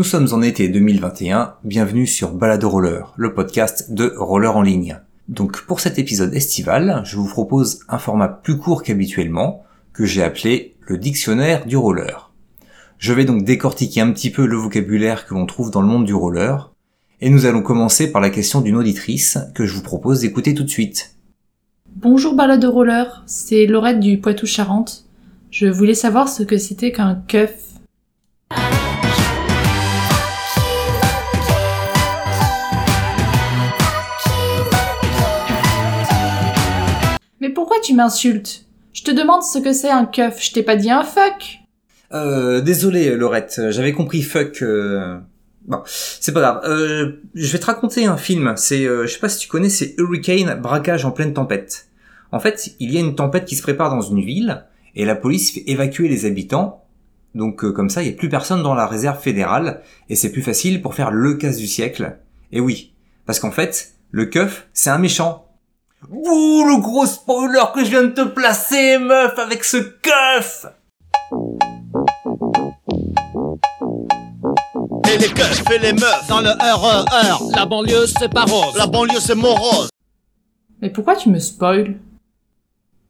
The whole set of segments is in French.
Nous sommes en été 2021, bienvenue sur Balade Roller, le podcast de Roller en ligne. Donc pour cet épisode estival, je vous propose un format plus court qu'habituellement, que j'ai appelé le dictionnaire du roller. Je vais donc décortiquer un petit peu le vocabulaire que l'on trouve dans le monde du roller, et nous allons commencer par la question d'une auditrice que je vous propose d'écouter tout de suite. Bonjour balade roller, c'est Laurette du Poitou-Charentes. Je voulais savoir ce que c'était qu'un keuf. Tu m'insultes? Je te demande ce que c'est un keuf, je t'ai pas dit un fuck Euh, désolé Laurette, j'avais compris fuck. euh, Bon, c'est pas grave. Euh, je vais te raconter un film. C'est, euh, je sais pas si tu connais, c'est Hurricane, braquage en pleine tempête. En fait, il y a une tempête qui se prépare dans une ville et la police fait évacuer les habitants. Donc euh, comme ça, il y a plus personne dans la réserve fédérale et c'est plus facile pour faire le casse du siècle. Et oui, parce qu'en fait, le keuf, c'est un méchant. Ouh, le gros spoiler que je viens de te placer, meuf, avec ce keuf Et les keufs et les meufs dans le RER. La banlieue, c'est pas rose. La banlieue c'est morose. Mais pourquoi tu me spoil?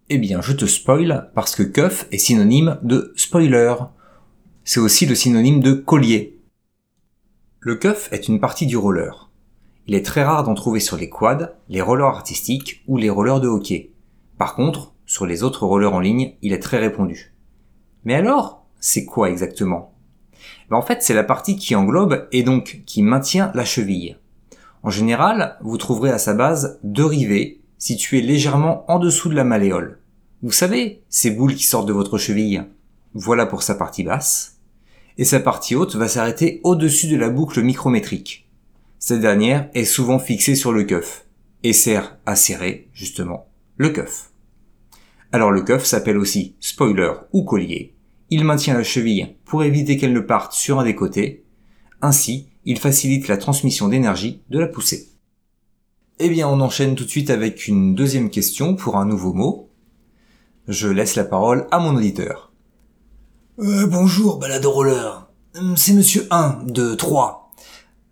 Eh bien, je te spoil parce que keuf est synonyme de spoiler. C'est aussi le synonyme de collier. Le keuf est une partie du roller. Il est très rare d'en trouver sur les quads, les rollers artistiques ou les rollers de hockey. Par contre, sur les autres rollers en ligne, il est très répandu. Mais alors, c'est quoi exactement? Ben, En fait, c'est la partie qui englobe et donc qui maintient la cheville. En général, vous trouverez à sa base deux rivets situés légèrement en dessous de la malléole. Vous savez, ces boules qui sortent de votre cheville. Voilà pour sa partie basse. Et sa partie haute va s'arrêter au-dessus de la boucle micrométrique. Cette dernière est souvent fixée sur le keuf et sert à serrer, justement, le keuf. Alors le keuf s'appelle aussi spoiler ou collier. Il maintient la cheville pour éviter qu'elle ne parte sur un des côtés. Ainsi, il facilite la transmission d'énergie de la poussée. Eh bien, on enchaîne tout de suite avec une deuxième question pour un nouveau mot. Je laisse la parole à mon auditeur. Euh, bonjour, balade roller. C'est monsieur 1 de 3.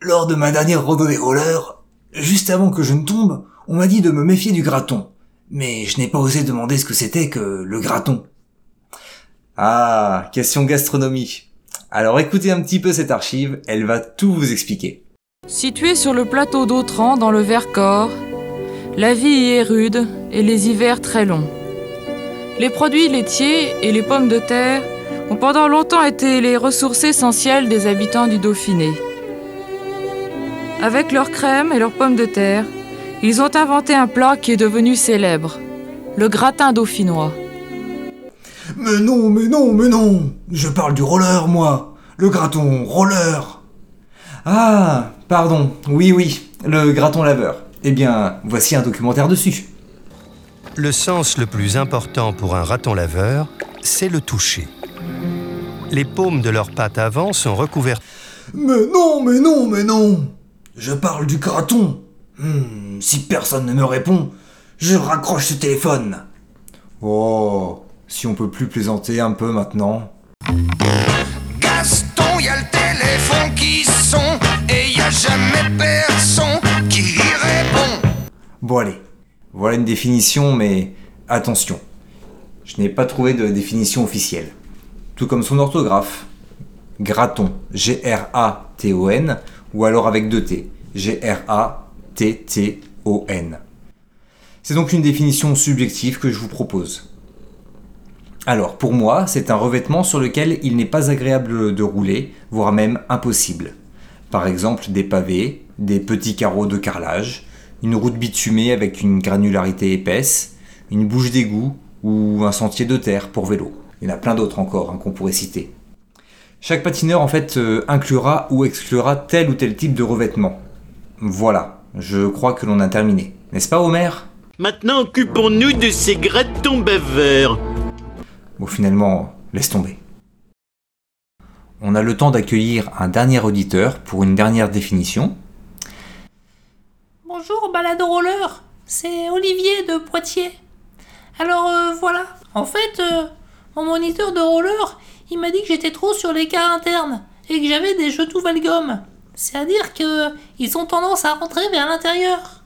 Lors de ma dernière randonnée roller, juste avant que je ne tombe, on m'a dit de me méfier du graton. Mais je n'ai pas osé demander ce que c'était que le graton. Ah, question gastronomie. Alors écoutez un petit peu cette archive, elle va tout vous expliquer. Situé sur le plateau d'Autran dans le Vercors, la vie y est rude et les hivers très longs. Les produits laitiers et les pommes de terre ont pendant longtemps été les ressources essentielles des habitants du Dauphiné. Avec leurs crèmes et leurs pommes de terre, ils ont inventé un plat qui est devenu célèbre, le gratin dauphinois. Mais non, mais non, mais non Je parle du roller, moi Le graton roller Ah, pardon, oui, oui, le graton laveur. Eh bien, voici un documentaire dessus. Le sens le plus important pour un raton laveur, c'est le toucher. Les paumes de leurs pattes avant sont recouvertes Mais non, mais non, mais non Je parle du graton Hmm, Si personne ne me répond, je raccroche ce téléphone Oh, si on peut plus plaisanter un peu maintenant. Gaston, y a le téléphone qui sonne et y a jamais personne qui répond. Bon allez, voilà une définition, mais attention. Je n'ai pas trouvé de définition officielle. Tout comme son orthographe. Graton, G-R-A-T-O-N, ou alors avec deux T, G-R-A-T-T-O-N. C'est donc une définition subjective que je vous propose. Alors, pour moi, c'est un revêtement sur lequel il n'est pas agréable de rouler, voire même impossible. Par exemple, des pavés, des petits carreaux de carrelage, une route bitumée avec une granularité épaisse, une bouche d'égout ou un sentier de terre pour vélo. Il y en a plein d'autres encore hein, qu'on pourrait citer. Chaque patineur en fait euh, inclura ou exclura tel ou tel type de revêtement. Voilà, je crois que l'on a terminé. N'est-ce pas Homer Maintenant, occupons-nous de ces gratons bavards. Bon finalement, laisse tomber. On a le temps d'accueillir un dernier auditeur pour une dernière définition. Bonjour, balade roller. C'est Olivier de Poitiers. Alors euh, voilà, en fait, euh, mon moniteur de roller, il m'a dit que j'étais trop sur les cas internes et que j'avais des jetons Valgum. C'est-à-dire que ils ont tendance à rentrer vers l'intérieur.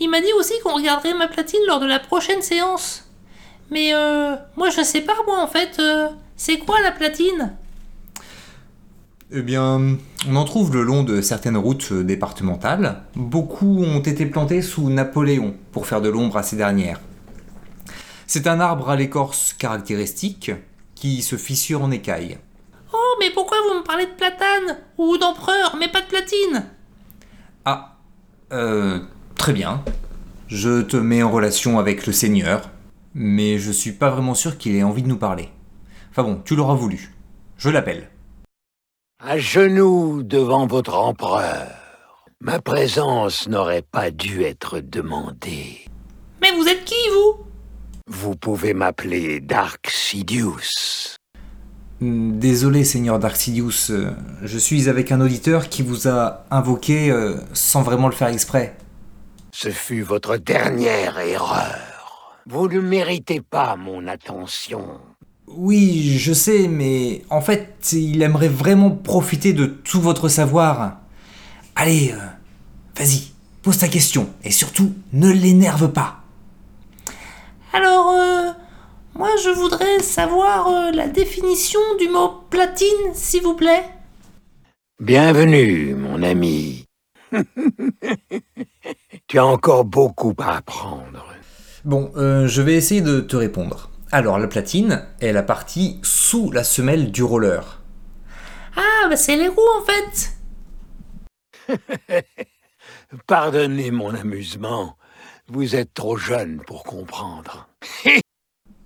Il m'a dit aussi qu'on regarderait ma platine lors de la prochaine séance. Mais euh, moi je sais pas moi en fait, euh, c'est quoi la platine? Eh bien, on en trouve le long de certaines routes départementales. Beaucoup ont été plantés sous Napoléon pour faire de l'ombre à ces dernières. C'est un arbre à l'écorce caractéristique qui se fissure en écailles. Oh mais pourquoi vous me parlez de platane ou d'empereur mais pas de platine? Ah, euh, très bien. Je te mets en relation avec le Seigneur, mais je suis pas vraiment sûr qu'il ait envie de nous parler. Enfin bon, tu l'auras voulu. Je l'appelle. À genoux devant votre empereur. Ma présence n'aurait pas dû être demandée. Mais vous êtes qui vous? Vous pouvez m'appeler Dark Sidious. Désolé, Seigneur Darksidius, euh, je suis avec un auditeur qui vous a invoqué euh, sans vraiment le faire exprès. Ce fut votre dernière erreur. Vous ne méritez pas mon attention. Oui, je sais, mais en fait, il aimerait vraiment profiter de tout votre savoir. Allez, euh, vas-y, pose ta question, et surtout, ne l'énerve pas. Alors, euh, moi je voudrais savoir euh, la définition du mot platine, s'il vous plaît. Bienvenue, mon ami. tu as encore beaucoup à apprendre. Bon, euh, je vais essayer de te répondre. Alors, la platine est la partie sous la semelle du roller. Ah, bah c'est les roues en fait. Pardonnez mon amusement. Vous êtes trop jeune pour comprendre.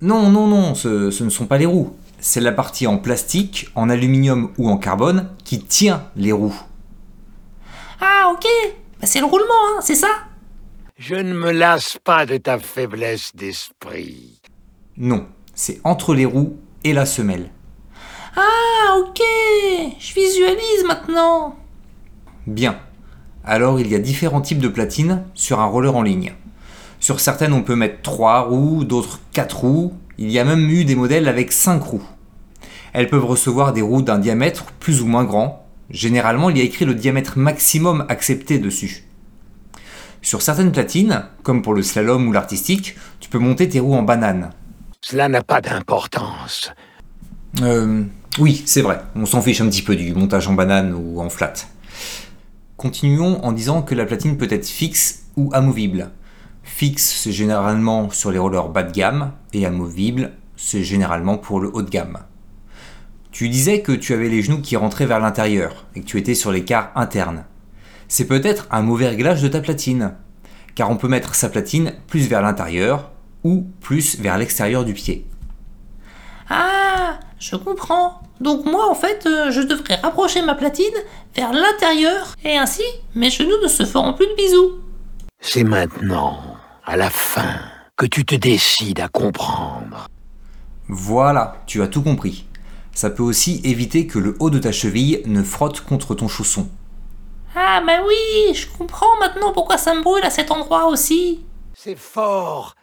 Non, non, non, ce, ce ne sont pas les roues. C'est la partie en plastique, en aluminium ou en carbone qui tient les roues. Ah, ok. Bah c'est le roulement, hein, c'est ça? Je ne me lasse pas de ta faiblesse d'esprit. Non, c'est entre les roues et la semelle. Ah, ok. Je visualise maintenant. Bien. Alors il y a différents types de platines sur un roller en ligne. Sur certaines on peut mettre 3 roues, d'autres 4 roues, il y a même eu des modèles avec 5 roues. Elles peuvent recevoir des roues d'un diamètre plus ou moins grand. Généralement il y a écrit le diamètre maximum accepté dessus. Sur certaines platines, comme pour le slalom ou l'artistique, tu peux monter tes roues en banane. Cela n'a pas d'importance. Euh, oui, c'est vrai, on s'en fiche un petit peu du montage en banane ou en flat. Continuons en disant que la platine peut être fixe ou amovible. Fixe, c'est généralement sur les rollers bas de gamme, et amovible, c'est généralement pour le haut de gamme. Tu disais que tu avais les genoux qui rentraient vers l'intérieur, et que tu étais sur l'écart interne. C'est peut-être un mauvais réglage de ta platine, car on peut mettre sa platine plus vers l'intérieur, ou plus vers l'extérieur du pied. Ah, je comprends. Donc moi, en fait, euh, je devrais rapprocher ma platine vers l'intérieur, et ainsi, mes genoux ne se feront plus de bisous. C'est maintenant, à la fin, que tu te décides à comprendre. Voilà, tu as tout compris. Ça peut aussi éviter que le haut de ta cheville ne frotte contre ton chausson. Ah, bah oui, je comprends maintenant pourquoi ça me brûle à cet endroit aussi. C'est fort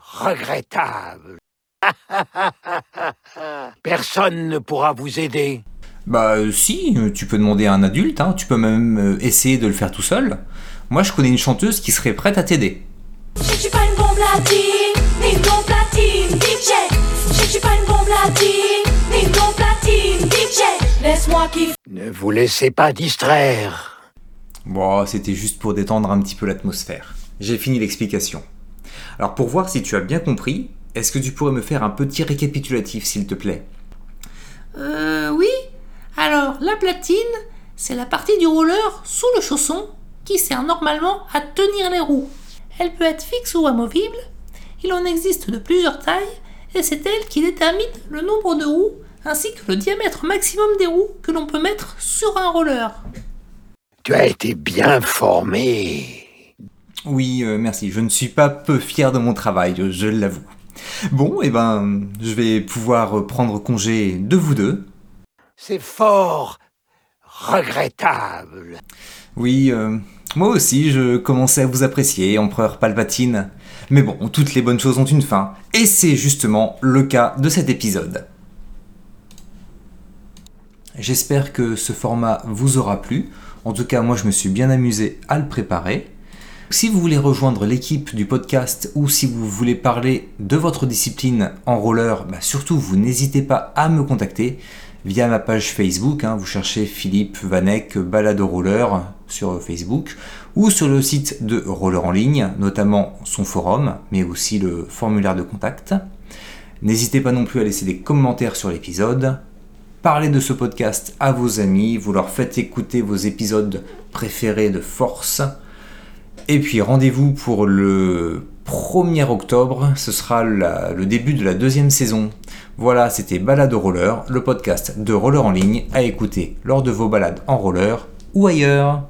regrettable. Personne ne pourra vous aider. Bah euh, si, tu peux demander à un adulte, hein, tu peux même euh, essayer de le faire tout seul. Moi je connais une chanteuse qui serait prête à t'aider. Je suis pas une bombe platine, ni une bombe platine, DJ. Je suis pas une bombe platine, ni une bombe platine, DJ. Laisse-moi kiffer. Ne vous laissez pas distraire. Bon, c'était juste pour détendre un petit peu l'atmosphère. J'ai fini l'explication. Alors pour voir si tu as bien compris, est-ce que tu pourrais me faire un petit récapitulatif s'il te plaît? Euh, oui. Alors, la platine, c'est la partie du roller sous le chausson qui sert normalement à tenir les roues. Elle peut être fixe ou amovible. Il en existe de plusieurs tailles et c'est elle qui détermine le nombre de roues ainsi que le diamètre maximum des roues que l'on peut mettre sur un roller. Tu as été bien formé. Oui, euh, merci. Je ne suis pas peu fier de mon travail, je, je l'avoue. Bon, eh ben, je vais pouvoir prendre congé de vous deux. C'est fort regrettable. Oui, euh, moi aussi, je commençais à vous apprécier, empereur Palpatine. Mais bon, toutes les bonnes choses ont une fin, et c'est justement le cas de cet épisode. J'espère que ce format vous aura plu. En tout cas, moi je me suis bien amusé à le préparer. Si vous voulez rejoindre l'équipe du podcast ou si vous voulez parler de votre discipline en roller, bah surtout vous n'hésitez pas à me contacter via ma page Facebook. hein. vous cherchez Philippe Vanek Balade Roller sur Facebook ou sur le site de Roller en ligne, notamment son forum, mais aussi le formulaire de contact. N'hésitez pas non plus à laisser des commentaires sur l'épisode. Parlez de ce podcast à vos amis, vous leur faites écouter vos épisodes préférés de force. Et puis rendez-vous pour le 1er octobre, ce sera le début de la deuxième saison. Voilà, c'était Balade Roller, le podcast de roller en ligne à écouter lors de vos balades en roller ou ailleurs.